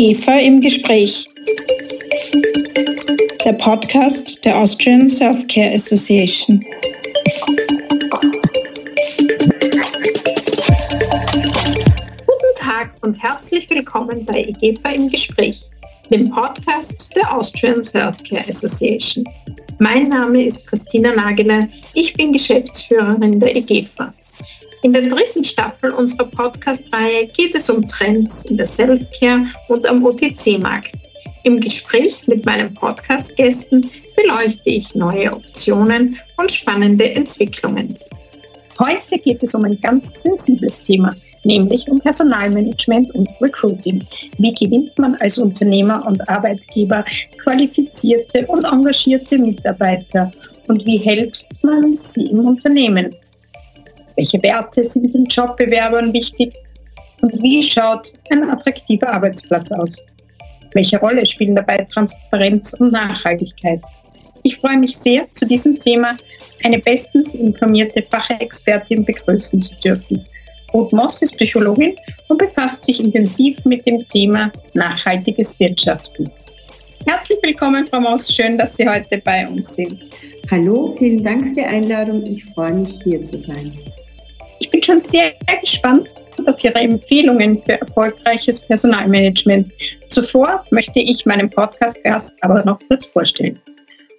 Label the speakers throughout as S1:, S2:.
S1: IGEFA im Gespräch. Der Podcast der Austrian Self-Care Association.
S2: Guten Tag und herzlich willkommen bei IGEFA im Gespräch, dem Podcast der Austrian Self-Care Association. Mein Name ist Christina Nageler, ich bin Geschäftsführerin der IGEFA. In der dritten Staffel unserer Podcast-Reihe geht es um Trends in der Self-Care und am OTC-Markt. Im Gespräch mit meinen Podcast-Gästen beleuchte ich neue Optionen und spannende Entwicklungen.
S1: Heute geht es um ein ganz sensibles Thema, nämlich um Personalmanagement und Recruiting. Wie gewinnt man als Unternehmer und Arbeitgeber qualifizierte und engagierte Mitarbeiter und wie hält man sie im Unternehmen? Welche Werte sind den Jobbewerbern wichtig? Und wie schaut ein attraktiver Arbeitsplatz aus? Welche Rolle spielen dabei Transparenz und Nachhaltigkeit? Ich freue mich sehr, zu diesem Thema eine bestens informierte Fachexpertin begrüßen zu dürfen. Ruth Moss ist Psychologin und befasst sich intensiv mit dem Thema nachhaltiges Wirtschaften. Herzlich willkommen, Frau Moss. Schön, dass Sie heute bei uns sind.
S3: Hallo, vielen Dank für die Einladung. Ich freue mich, hier zu sein.
S1: Ich bin schon sehr gespannt auf Ihre Empfehlungen für erfolgreiches Personalmanagement. Zuvor möchte ich meinen Podcast-Gast aber noch kurz vorstellen.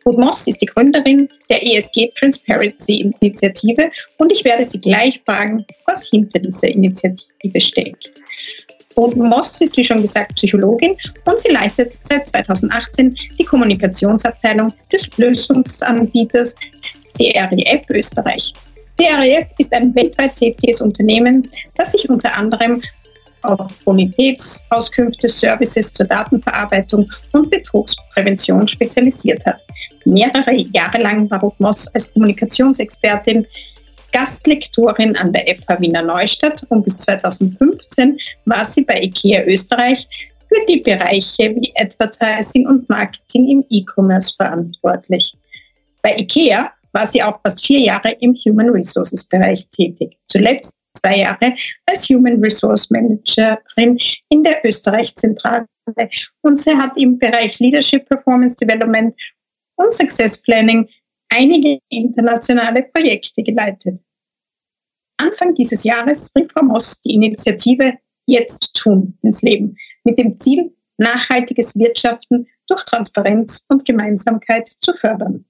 S1: Ruth Moss ist die Gründerin der ESG Transparency Initiative und ich werde Sie gleich fragen, was hinter dieser Initiative steckt. Ruth Moss ist, wie schon gesagt, Psychologin und sie leitet seit 2018 die Kommunikationsabteilung des Lösungsanbieters CREF Österreich. CREF ist ein weltweit tätiges Unternehmen, das sich unter anderem auf Bonitätsauskünfte, Services zur Datenverarbeitung und Betrugsprävention spezialisiert hat. Mehrere Jahre lang war Ruth Moss als Kommunikationsexpertin Gastlektorin an der FH Wiener Neustadt und bis 2015 war sie bei IKEA Österreich für die Bereiche wie Advertising und Marketing im E-Commerce verantwortlich. Bei IKEA war sie auch fast vier Jahre im Human Resources Bereich tätig. Zuletzt zwei Jahre als Human Resource Managerin in der Österreich-Zentrale und sie hat im Bereich Leadership Performance Development und Success Planning einige internationale Projekte geleitet. Anfang dieses Jahres rief Frau Moss die Initiative Jetzt tun ins Leben mit dem Ziel, nachhaltiges Wirtschaften durch Transparenz und Gemeinsamkeit zu fördern.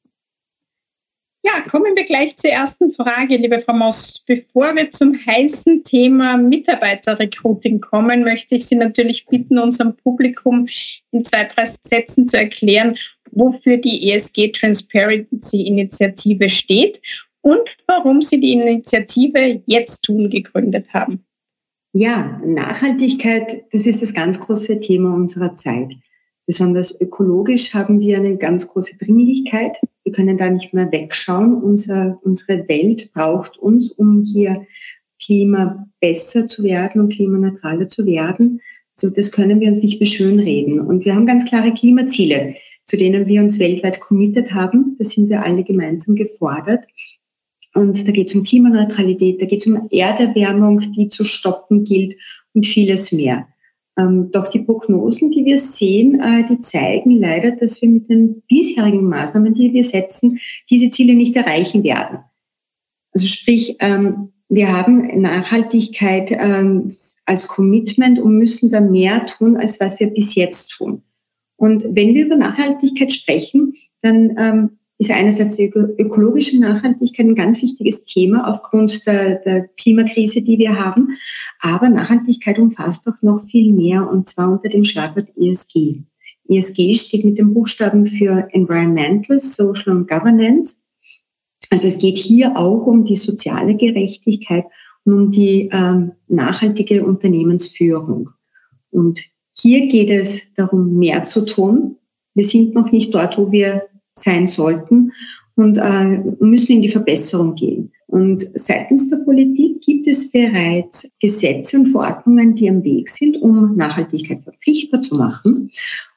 S1: Ja, kommen wir gleich zur ersten Frage, liebe Frau Moss. Bevor wir zum heißen Thema Mitarbeiterrecruiting kommen, möchte ich Sie natürlich bitten, unserem Publikum in zwei, drei Sätzen zu erklären, wofür die ESG Transparency Initiative steht und warum Sie die Initiative Jetzt tun gegründet haben.
S3: Ja, Nachhaltigkeit, das ist das ganz große Thema unserer Zeit. Besonders ökologisch haben wir eine ganz große Dringlichkeit. Wir können da nicht mehr wegschauen. Unser, unsere Welt braucht uns, um hier Klima besser zu werden und klimaneutraler zu werden. Also das können wir uns nicht mehr schönreden. Und wir haben ganz klare Klimaziele, zu denen wir uns weltweit committed haben. Da sind wir alle gemeinsam gefordert. Und da geht es um Klimaneutralität, da geht es um Erderwärmung, die zu stoppen gilt und vieles mehr. Ähm, doch die Prognosen, die wir sehen, äh, die zeigen leider, dass wir mit den bisherigen Maßnahmen, die wir setzen, diese Ziele nicht erreichen werden. Also sprich, ähm, wir haben Nachhaltigkeit ähm, als Commitment und müssen da mehr tun, als was wir bis jetzt tun. Und wenn wir über Nachhaltigkeit sprechen, dann ist einerseits die ökologische Nachhaltigkeit ein ganz wichtiges Thema aufgrund der, der, Klimakrise, die wir haben. Aber Nachhaltigkeit umfasst auch noch viel mehr und zwar unter dem Schlagwort ESG. ESG steht mit dem Buchstaben für Environmental, Social und Governance. Also es geht hier auch um die soziale Gerechtigkeit und um die ähm, nachhaltige Unternehmensführung. Und hier geht es darum, mehr zu tun. Wir sind noch nicht dort, wo wir sein sollten und äh, müssen in die Verbesserung gehen. Und seitens der Politik gibt es bereits Gesetze und Verordnungen, die am Weg sind, um Nachhaltigkeit verpflichtbar zu machen,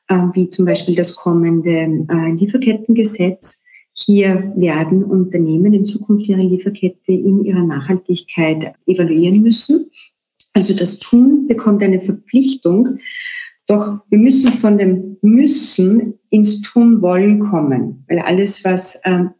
S3: äh, wie zum Beispiel das kommende äh, Lieferkettengesetz. Hier werden Unternehmen in Zukunft ihre Lieferkette in ihrer Nachhaltigkeit evaluieren müssen. Also das Tun bekommt eine Verpflichtung Doch wir müssen von dem Müssen ins Tun wollen kommen, weil alles, was ähm,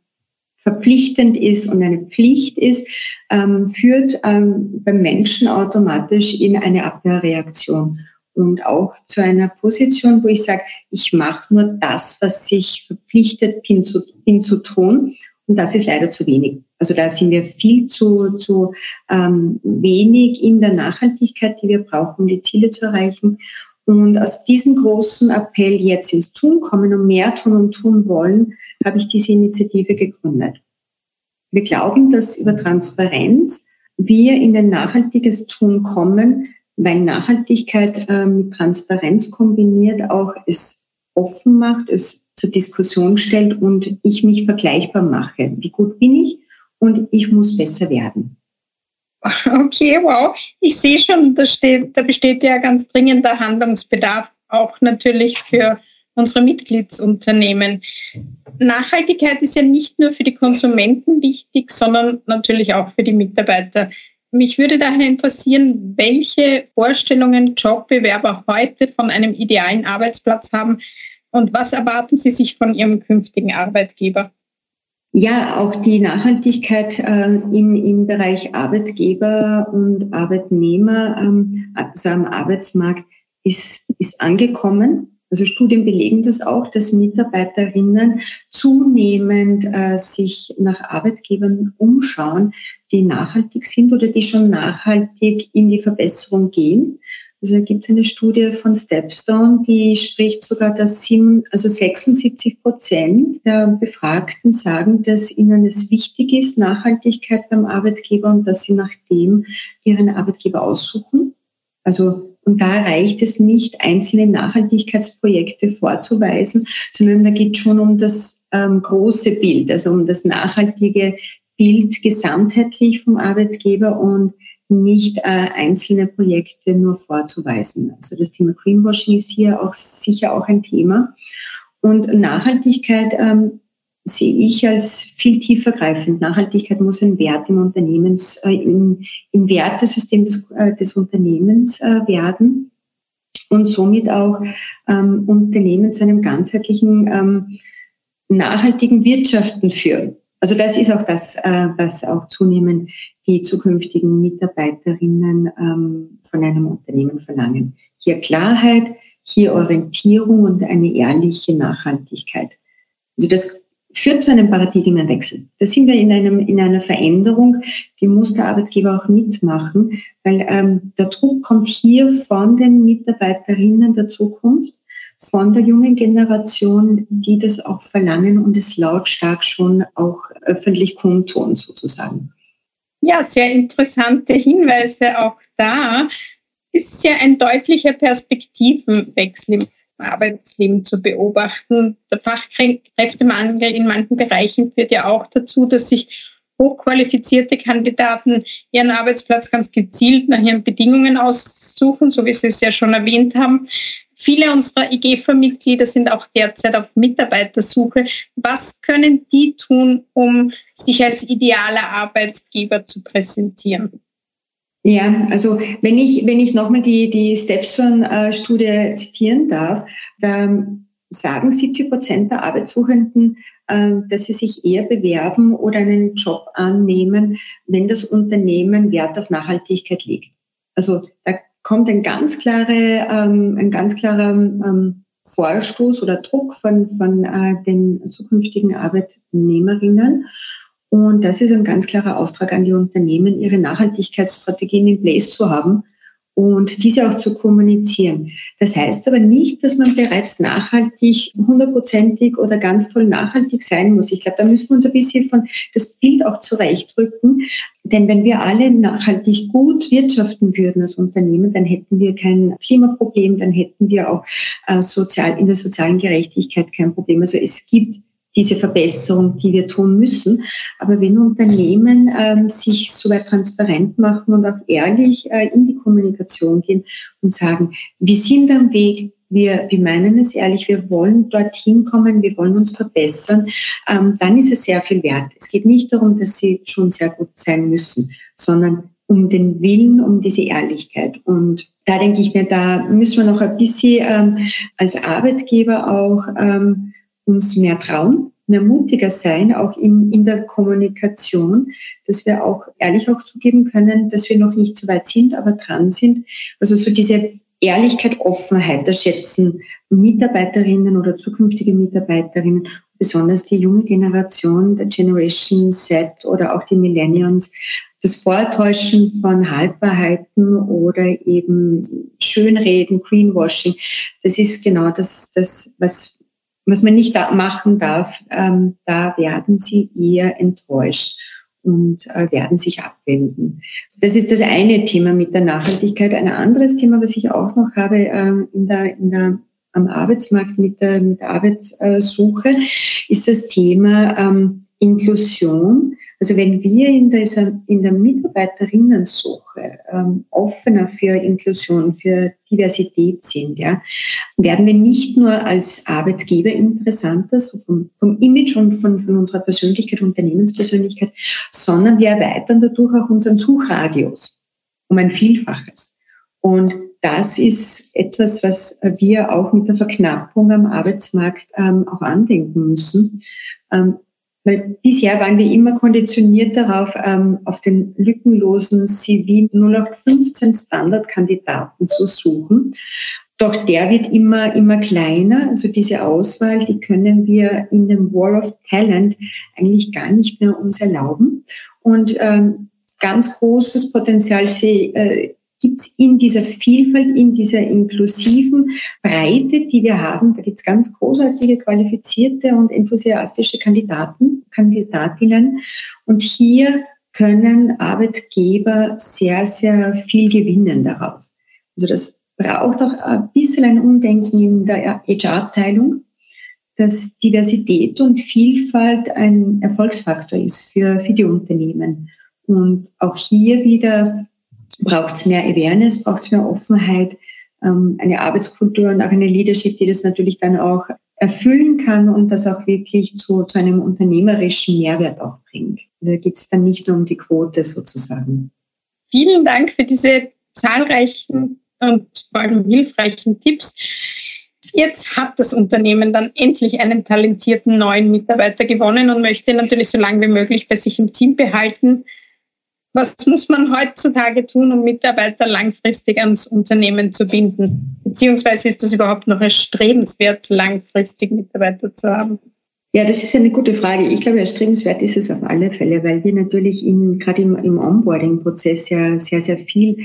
S3: verpflichtend ist und eine Pflicht ist, ähm, führt ähm, beim Menschen automatisch in eine Abwehrreaktion und auch zu einer Position, wo ich sage, ich mache nur das, was ich verpflichtet bin zu, bin zu tun. Und das ist leider zu wenig. Also da sind wir viel zu, zu ähm, wenig in der Nachhaltigkeit, die wir brauchen, um die Ziele zu erreichen. Und aus diesem großen Appell jetzt ins Tun kommen und mehr tun und tun wollen, habe ich diese Initiative gegründet. Wir glauben, dass über Transparenz wir in ein nachhaltiges Tun kommen, weil Nachhaltigkeit äh, mit Transparenz kombiniert auch es offen macht, es zur Diskussion stellt und ich mich vergleichbar mache. Wie gut bin ich und ich muss besser werden.
S1: Okay, wow. Ich sehe schon, da, steht, da besteht ja ganz dringender Handlungsbedarf, auch natürlich für unsere Mitgliedsunternehmen. Nachhaltigkeit ist ja nicht nur für die Konsumenten wichtig, sondern natürlich auch für die Mitarbeiter. Mich würde daher interessieren, welche Vorstellungen Jobbewerber heute von einem idealen Arbeitsplatz haben und was erwarten Sie sich von Ihrem künftigen Arbeitgeber?
S3: Ja, auch die Nachhaltigkeit äh, im, im Bereich Arbeitgeber und Arbeitnehmer, ähm, also am Arbeitsmarkt, ist, ist angekommen. Also Studien belegen das auch, dass Mitarbeiterinnen zunehmend äh, sich nach Arbeitgebern umschauen, die nachhaltig sind oder die schon nachhaltig in die Verbesserung gehen. Also gibt es eine Studie von Stepstone, die spricht sogar, dass sieben, also 76 Prozent der Befragten sagen, dass ihnen es wichtig ist, Nachhaltigkeit beim Arbeitgeber und dass sie nach dem ihren Arbeitgeber aussuchen. Also und da reicht es nicht, einzelne Nachhaltigkeitsprojekte vorzuweisen, sondern da geht es schon um das ähm, große Bild, also um das nachhaltige Bild gesamtheitlich vom Arbeitgeber und nicht äh, einzelne Projekte nur vorzuweisen. Also das Thema Greenwashing ist hier auch sicher auch ein Thema. Und Nachhaltigkeit ähm, sehe ich als viel tiefer greifend. Nachhaltigkeit muss ein Wert im Unternehmens, äh, im, im Wertesystem des, äh, des Unternehmens äh, werden und somit auch ähm, Unternehmen zu einem ganzheitlichen ähm, nachhaltigen Wirtschaften führen. Also das ist auch das, äh, was auch zunehmend die zukünftigen Mitarbeiterinnen ähm, von einem Unternehmen verlangen. Hier Klarheit, hier Orientierung und eine ehrliche Nachhaltigkeit. Also das führt zu einem Paradigmenwechsel. Da sind wir in, einem, in einer Veränderung, die muss der Arbeitgeber auch mitmachen, weil ähm, der Druck kommt hier von den Mitarbeiterinnen der Zukunft von der jungen Generation, die das auch verlangen und es lautstark schon auch öffentlich kundtun sozusagen.
S1: Ja, sehr interessante Hinweise auch da. Ist ja ein deutlicher Perspektivenwechsel im Arbeitsleben zu beobachten. Der Fachkräftemangel in manchen Bereichen führt ja auch dazu, dass sich hochqualifizierte Kandidaten ihren Arbeitsplatz ganz gezielt nach ihren Bedingungen aussuchen, so wie Sie es ja schon erwähnt haben. Viele unserer IGFA-Mitglieder sind auch derzeit auf Mitarbeitersuche. Was können die tun, um sich als idealer Arbeitgeber zu präsentieren?
S3: Ja, also wenn ich, wenn ich nochmal die, die Stepson-Studie zitieren darf, da sagen 70 Prozent der Arbeitssuchenden, äh, dass sie sich eher bewerben oder einen Job annehmen, wenn das Unternehmen Wert auf Nachhaltigkeit legt. Also da kommt ein ganz klare, ähm, ein ganz klarer ähm, Vorstoß oder Druck von, von äh, den zukünftigen Arbeitnehmerinnen. Und das ist ein ganz klarer Auftrag an die Unternehmen, ihre Nachhaltigkeitsstrategien in place zu haben und diese auch zu kommunizieren. Das heißt aber nicht, dass man bereits nachhaltig, hundertprozentig oder ganz toll nachhaltig sein muss. Ich glaube, da müssen wir uns ein bisschen von das Bild auch zurechtrücken. Denn wenn wir alle nachhaltig gut wirtschaften würden als Unternehmen, dann hätten wir kein Klimaproblem, dann hätten wir auch äh, sozial, in der sozialen Gerechtigkeit kein Problem. Also es gibt diese Verbesserung, die wir tun müssen. Aber wenn Unternehmen ähm, sich so weit transparent machen und auch ehrlich äh, in die Kommunikation gehen und sagen, wir sind am Weg, wir, wir meinen es ehrlich, wir wollen dorthin kommen, wir wollen uns verbessern, ähm, dann ist es sehr viel wert. Es geht nicht darum, dass sie schon sehr gut sein müssen, sondern um den Willen, um diese Ehrlichkeit. Und da denke ich mir, da müssen wir noch ein bisschen ähm, als Arbeitgeber auch ähm, uns mehr trauen, mehr mutiger sein, auch in, in der Kommunikation, dass wir auch ehrlich auch zugeben können, dass wir noch nicht so weit sind, aber dran sind. Also so diese Ehrlichkeit, Offenheit, das schätzen Mitarbeiterinnen oder zukünftige Mitarbeiterinnen, besonders die junge Generation, der Generation Z oder auch die Millennials, das Vortäuschen von Halbwahrheiten oder eben Schönreden, Greenwashing, das ist genau das, das was, was man nicht machen darf. Ähm, da werden sie eher enttäuscht und äh, werden sich abwenden. Das ist das eine Thema mit der Nachhaltigkeit. Ein anderes Thema, was ich auch noch habe ähm, in der, in der, am Arbeitsmarkt mit der, mit der Arbeitssuche, ist das Thema ähm, Inklusion. Also wenn wir in der, in der Mitarbeiterinnensuche ähm, offener für Inklusion, für Diversität sind, ja, werden wir nicht nur als Arbeitgeber interessanter, so vom, vom Image und von, von unserer Persönlichkeit, Unternehmenspersönlichkeit, sondern wir erweitern dadurch auch unseren Suchradius um ein Vielfaches. Und das ist etwas, was wir auch mit der Verknappung am Arbeitsmarkt ähm, auch andenken müssen. Ähm, weil bisher waren wir immer konditioniert darauf, ähm, auf den lückenlosen CV 0815 Standardkandidaten zu suchen. Doch der wird immer, immer kleiner. Also diese Auswahl, die können wir in dem War of Talent eigentlich gar nicht mehr uns erlauben. Und ähm, ganz großes Potenzial sehe, äh, gibt es in dieser Vielfalt, in dieser inklusiven Breite, die wir haben. Da gibt es ganz großartige, qualifizierte und enthusiastische Kandidaten, Kandidatinnen. Und hier können Arbeitgeber sehr, sehr viel gewinnen daraus. Also das braucht auch ein bisschen ein Umdenken in der HR-Abteilung, dass Diversität und Vielfalt ein Erfolgsfaktor ist für, für die Unternehmen. Und auch hier wieder braucht es mehr Awareness, braucht es mehr Offenheit, ähm, eine Arbeitskultur und auch eine Leadership, die das natürlich dann auch erfüllen kann und das auch wirklich zu, zu einem unternehmerischen Mehrwert auch bringt. Da geht es dann nicht nur um die Quote sozusagen.
S1: Vielen Dank für diese zahlreichen und vor allem hilfreichen Tipps. Jetzt hat das Unternehmen dann endlich einen talentierten neuen Mitarbeiter gewonnen und möchte natürlich so lange wie möglich bei sich im Team behalten. Was muss man heutzutage tun, um Mitarbeiter langfristig ans Unternehmen zu binden? Beziehungsweise ist das überhaupt noch erstrebenswert, langfristig Mitarbeiter zu haben?
S3: Ja, das ist eine gute Frage. Ich glaube, erstrebenswert ist es auf alle Fälle, weil wir natürlich in, gerade im, im Onboarding-Prozess ja sehr, sehr viel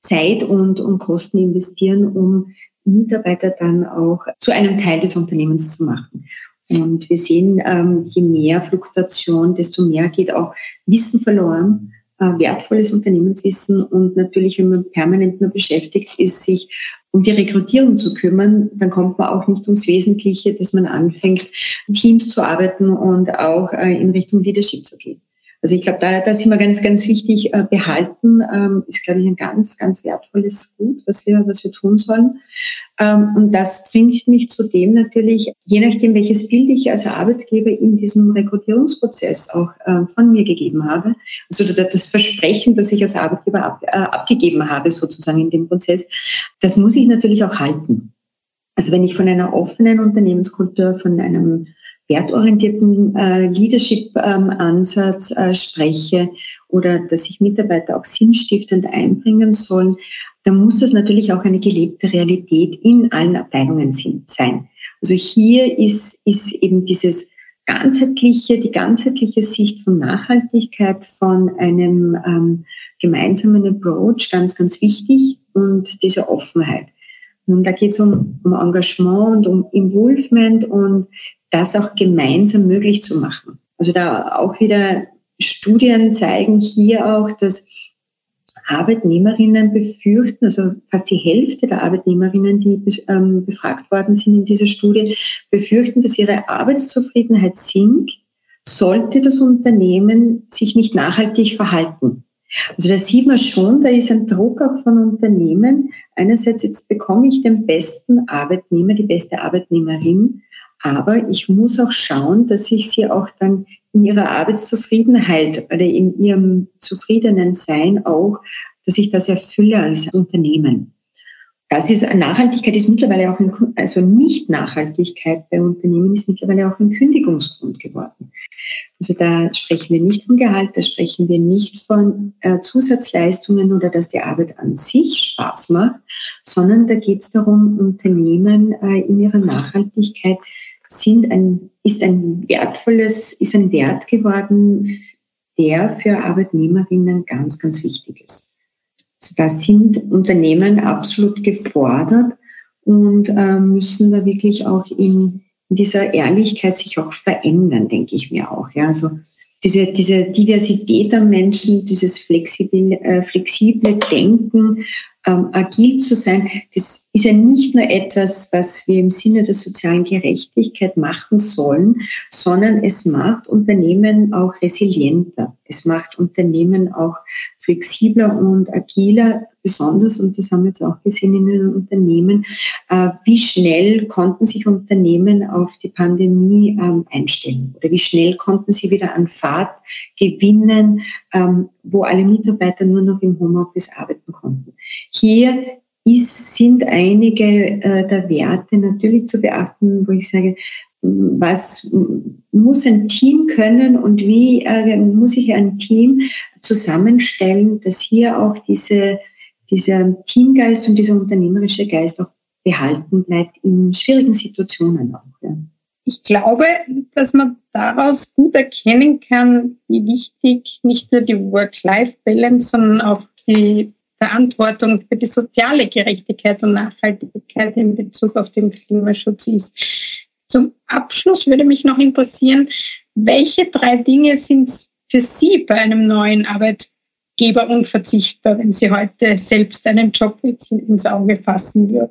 S3: Zeit und, und Kosten investieren, um Mitarbeiter dann auch zu einem Teil des Unternehmens zu machen. Und wir sehen, ähm, je mehr Fluktuation, desto mehr geht auch Wissen verloren wertvolles Unternehmenswissen und natürlich, wenn man permanent nur beschäftigt ist, sich um die Rekrutierung zu kümmern, dann kommt man auch nicht ums Wesentliche, dass man anfängt, Teams zu arbeiten und auch äh, in Richtung Leadership zu gehen. Also ich glaube, da, da ist immer ganz, ganz wichtig, äh, behalten ähm, ist, glaube ich, ein ganz, ganz wertvolles Gut, was wir, was wir tun sollen. Ähm, und das bringt mich zudem natürlich, je nachdem, welches Bild ich als Arbeitgeber in diesem Rekrutierungsprozess auch äh, von mir gegeben habe, also das Versprechen, das ich als Arbeitgeber ab, äh, abgegeben habe, sozusagen in dem Prozess, das muss ich natürlich auch halten. Also wenn ich von einer offenen Unternehmenskultur, von einem wertorientierten äh, Leadership-Ansatz ähm, äh, spreche oder dass sich Mitarbeiter auch sinnstiftend einbringen sollen, dann muss das natürlich auch eine gelebte Realität in allen Abteilungen sein. Also hier ist, ist eben dieses ganzheitliche, die ganzheitliche Sicht von Nachhaltigkeit, von einem ähm, gemeinsamen Approach ganz, ganz wichtig und diese Offenheit. Und da geht es um, um Engagement und um Involvement und das auch gemeinsam möglich zu machen. Also da auch wieder Studien zeigen hier auch, dass Arbeitnehmerinnen befürchten, also fast die Hälfte der Arbeitnehmerinnen, die ähm, befragt worden sind in dieser Studie, befürchten, dass ihre Arbeitszufriedenheit sinkt, sollte das Unternehmen sich nicht nachhaltig verhalten. Also da sieht man schon, da ist ein Druck auch von Unternehmen. Einerseits, jetzt bekomme ich den besten Arbeitnehmer, die beste Arbeitnehmerin, Aber ich muss auch schauen, dass ich sie auch dann in ihrer Arbeitszufriedenheit oder in ihrem zufriedenen Sein auch, dass ich das erfülle als Unternehmen. Das ist, Nachhaltigkeit ist mittlerweile auch ein, also Nicht-Nachhaltigkeit bei Unternehmen ist mittlerweile auch ein Kündigungsgrund geworden. Also da sprechen wir nicht von Gehalt, da sprechen wir nicht von äh, Zusatzleistungen oder dass die Arbeit an sich Spaß macht, sondern da geht es darum, Unternehmen äh, in ihrer Nachhaltigkeit sind ein, ist ein wertvolles, ist ein Wert geworden, der für Arbeitnehmerinnen ganz, ganz wichtig ist. Da sind Unternehmen absolut gefordert und äh, müssen da wirklich auch in, in dieser Ehrlichkeit sich auch verändern, denke ich mir auch. Ja, also diese, diese Diversität an Menschen, dieses flexible, äh, flexible Denken, ähm, agil zu sein, das ist ja nicht nur etwas, was wir im Sinne der sozialen Gerechtigkeit machen sollen, sondern es macht Unternehmen auch resilienter. Es macht Unternehmen auch flexibler und agiler, besonders, und das haben wir jetzt auch gesehen in den Unternehmen, äh, wie schnell konnten sich Unternehmen auf die Pandemie ähm, einstellen oder wie schnell konnten sie wieder an Fahrt gewinnen, ähm, wo alle Mitarbeiter nur noch im Homeoffice arbeiten konnten. Hier ist, sind einige äh, der Werte natürlich zu beachten, wo ich sage, was muss ein Team können und wie äh, muss ich ein Team zusammenstellen, dass hier auch diese, dieser Teamgeist und dieser unternehmerische Geist auch behalten bleibt in schwierigen Situationen auch. Ja.
S1: Ich glaube, dass man daraus gut erkennen kann, wie wichtig nicht nur die Work-Life-Balance, sondern auch die Verantwortung für die soziale Gerechtigkeit und Nachhaltigkeit in Bezug auf den Klimaschutz ist. Zum Abschluss würde mich noch interessieren, welche drei Dinge sind für Sie bei einem neuen Arbeitgeber unverzichtbar, wenn Sie heute selbst einen Job ins Auge fassen würden?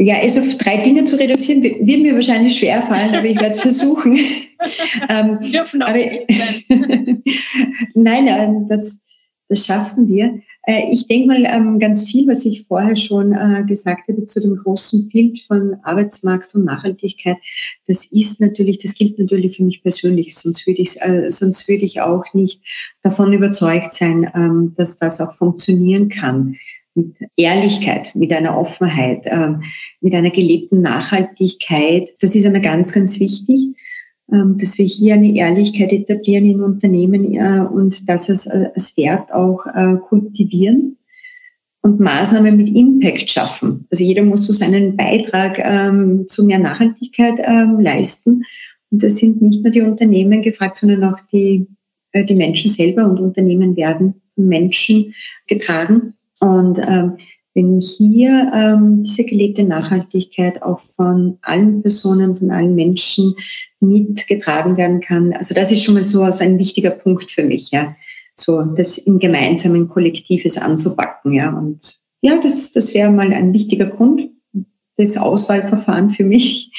S3: Ja, also auf drei Dinge zu reduzieren, wird mir wahrscheinlich schwer fallen, aber ich werde es versuchen. ähm, Dürfen auch aber, Nein, das, das schaffen wir. Äh, ich denke mal, ähm, ganz viel, was ich vorher schon äh, gesagt habe zu dem großen Bild von Arbeitsmarkt und Nachhaltigkeit, das ist natürlich, das gilt natürlich für mich persönlich, sonst würde ich, äh, sonst würde ich auch nicht davon überzeugt sein, ähm, dass das auch funktionieren kann mit Ehrlichkeit, mit einer Offenheit, ähm, mit einer gelebten Nachhaltigkeit. Das ist einmal ganz, ganz wichtig. Ähm, dass wir hier eine Ehrlichkeit etablieren in Unternehmen äh, und das als, äh, als Wert auch äh, kultivieren und Maßnahmen mit Impact schaffen. Also jeder muss so seinen Beitrag ähm, zu mehr Nachhaltigkeit ähm, leisten. Und das sind nicht nur die Unternehmen gefragt, sondern auch die, äh, die Menschen selber und Unternehmen werden von Menschen getragen. Und ähm, wenn hier ähm, diese gelebte Nachhaltigkeit auch von allen Personen, von allen Menschen mitgetragen werden kann, also das ist schon mal so also ein wichtiger Punkt für mich, ja, so das im gemeinsamen Kollektives anzupacken, ja, und ja, das, das wäre mal ein wichtiger Grund das Auswahlverfahren für mich.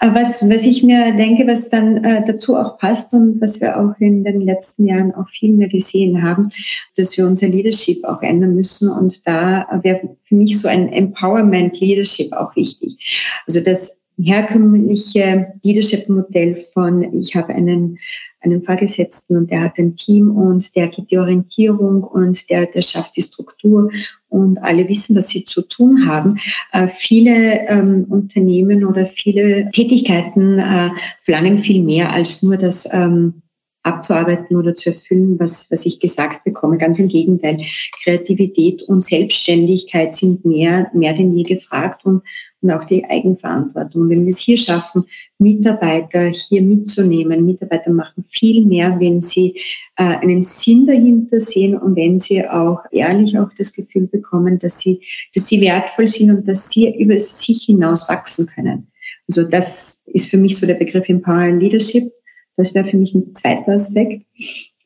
S3: Was, was ich mir denke, was dann äh, dazu auch passt und was wir auch in den letzten Jahren auch viel mehr gesehen haben, dass wir unser Leadership auch ändern müssen. Und da wäre für mich so ein Empowerment Leadership auch wichtig. Also das herkömmliche Leadership-Modell von, ich habe einen einen Vorgesetzten und der hat ein Team und der gibt die Orientierung und der, der schafft die Struktur und alle wissen, was sie zu tun haben. Äh, viele ähm, Unternehmen oder viele Tätigkeiten äh, verlangen viel mehr als nur das ähm, abzuarbeiten oder zu erfüllen, was, was ich gesagt bekomme. Ganz im Gegenteil. Kreativität und Selbstständigkeit sind mehr, mehr denn je gefragt und, und auch die Eigenverantwortung. Wenn wir es hier schaffen, Mitarbeiter hier mitzunehmen, Mitarbeiter machen viel mehr, wenn sie äh, einen Sinn dahinter sehen und wenn sie auch ehrlich auch das Gefühl bekommen, dass sie, dass sie wertvoll sind und dass sie über sich hinaus wachsen können. Also das ist für mich so der Begriff Empowering Leadership das wäre für mich ein zweiter Aspekt.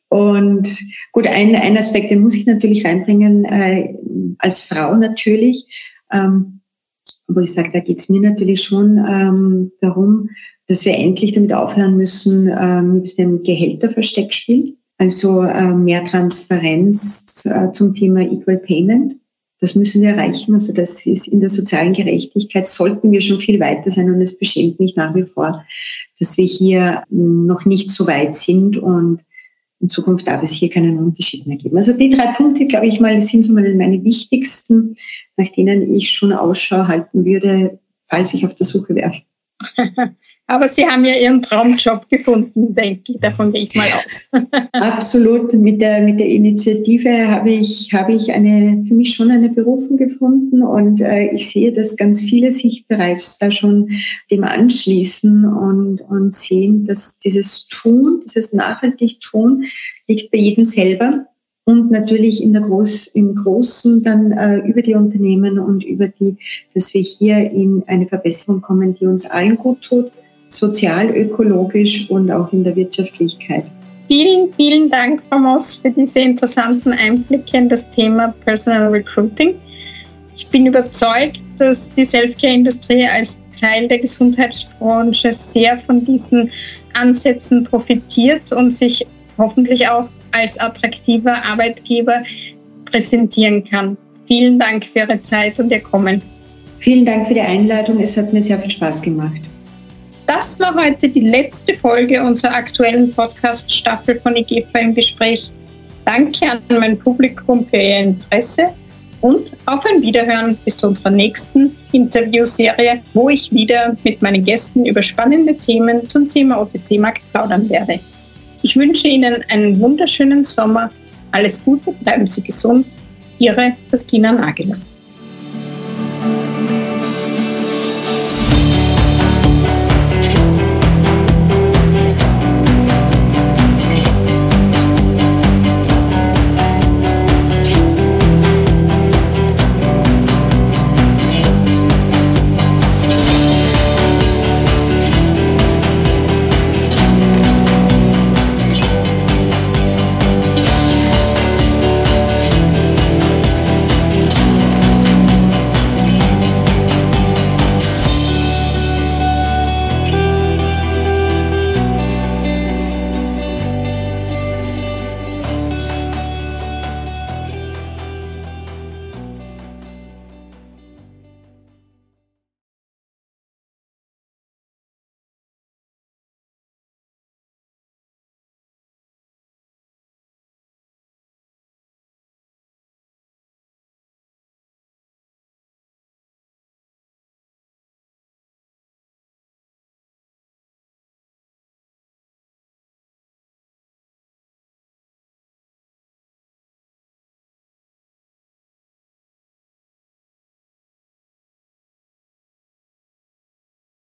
S3: Und gut, ein, ein Aspekt, den muss ich natürlich reinbringen, äh, als Frau natürlich, ähm, wo ich sage, da geht es mir natürlich schon ähm, darum, dass wir endlich damit aufhören müssen äh, mit dem Gehälterversteckspiel. Also äh, mehr Transparenz äh, zum Thema Equal Payment. Das müssen wir erreichen. Also das ist in der sozialen Gerechtigkeit sollten wir schon viel weiter sein und es beschämt mich nach wie vor, dass wir hier noch nicht so weit sind und in Zukunft darf es hier keinen Unterschied mehr geben. Also die drei Punkte, glaube ich mal, sind so meine wichtigsten, nach denen ich schon Ausschau halten würde, falls ich auf der Suche wäre.
S1: Aber Sie haben ja Ihren Traumjob gefunden, denke ich. Davon gehe ich mal aus.
S3: Absolut. Mit der, mit der Initiative habe ich, habe ich eine, für mich schon eine Berufung gefunden. Und äh, ich sehe, dass ganz viele sich bereits da schon dem anschließen und, und sehen, dass dieses Tun, dieses nachhaltig Tun, liegt bei jedem selber und natürlich in der Groß, im Großen dann äh, über die Unternehmen und über die, dass wir hier in eine Verbesserung kommen, die uns allen gut tut sozial, ökologisch und auch in der Wirtschaftlichkeit.
S1: Vielen, vielen Dank, Frau Moss, für diese interessanten Einblicke in das Thema Personal Recruiting. Ich bin überzeugt, dass die Selfcare-Industrie als Teil der Gesundheitsbranche sehr von diesen Ansätzen profitiert und sich hoffentlich auch als attraktiver Arbeitgeber präsentieren kann. Vielen Dank für Ihre Zeit und Ihr Kommen.
S3: Vielen Dank für die Einladung. Es hat mir sehr viel Spaß gemacht.
S1: Das war heute die letzte Folge unserer aktuellen Podcast-Staffel von IGEFA im Gespräch. Danke an mein Publikum für Ihr Interesse und auf ein Wiederhören bis zu unserer nächsten Interviewserie, wo ich wieder mit meinen Gästen über spannende Themen zum Thema OTC-Markt plaudern werde. Ich wünsche Ihnen einen wunderschönen Sommer. Alles Gute, bleiben Sie gesund. Ihre Christina Nageler.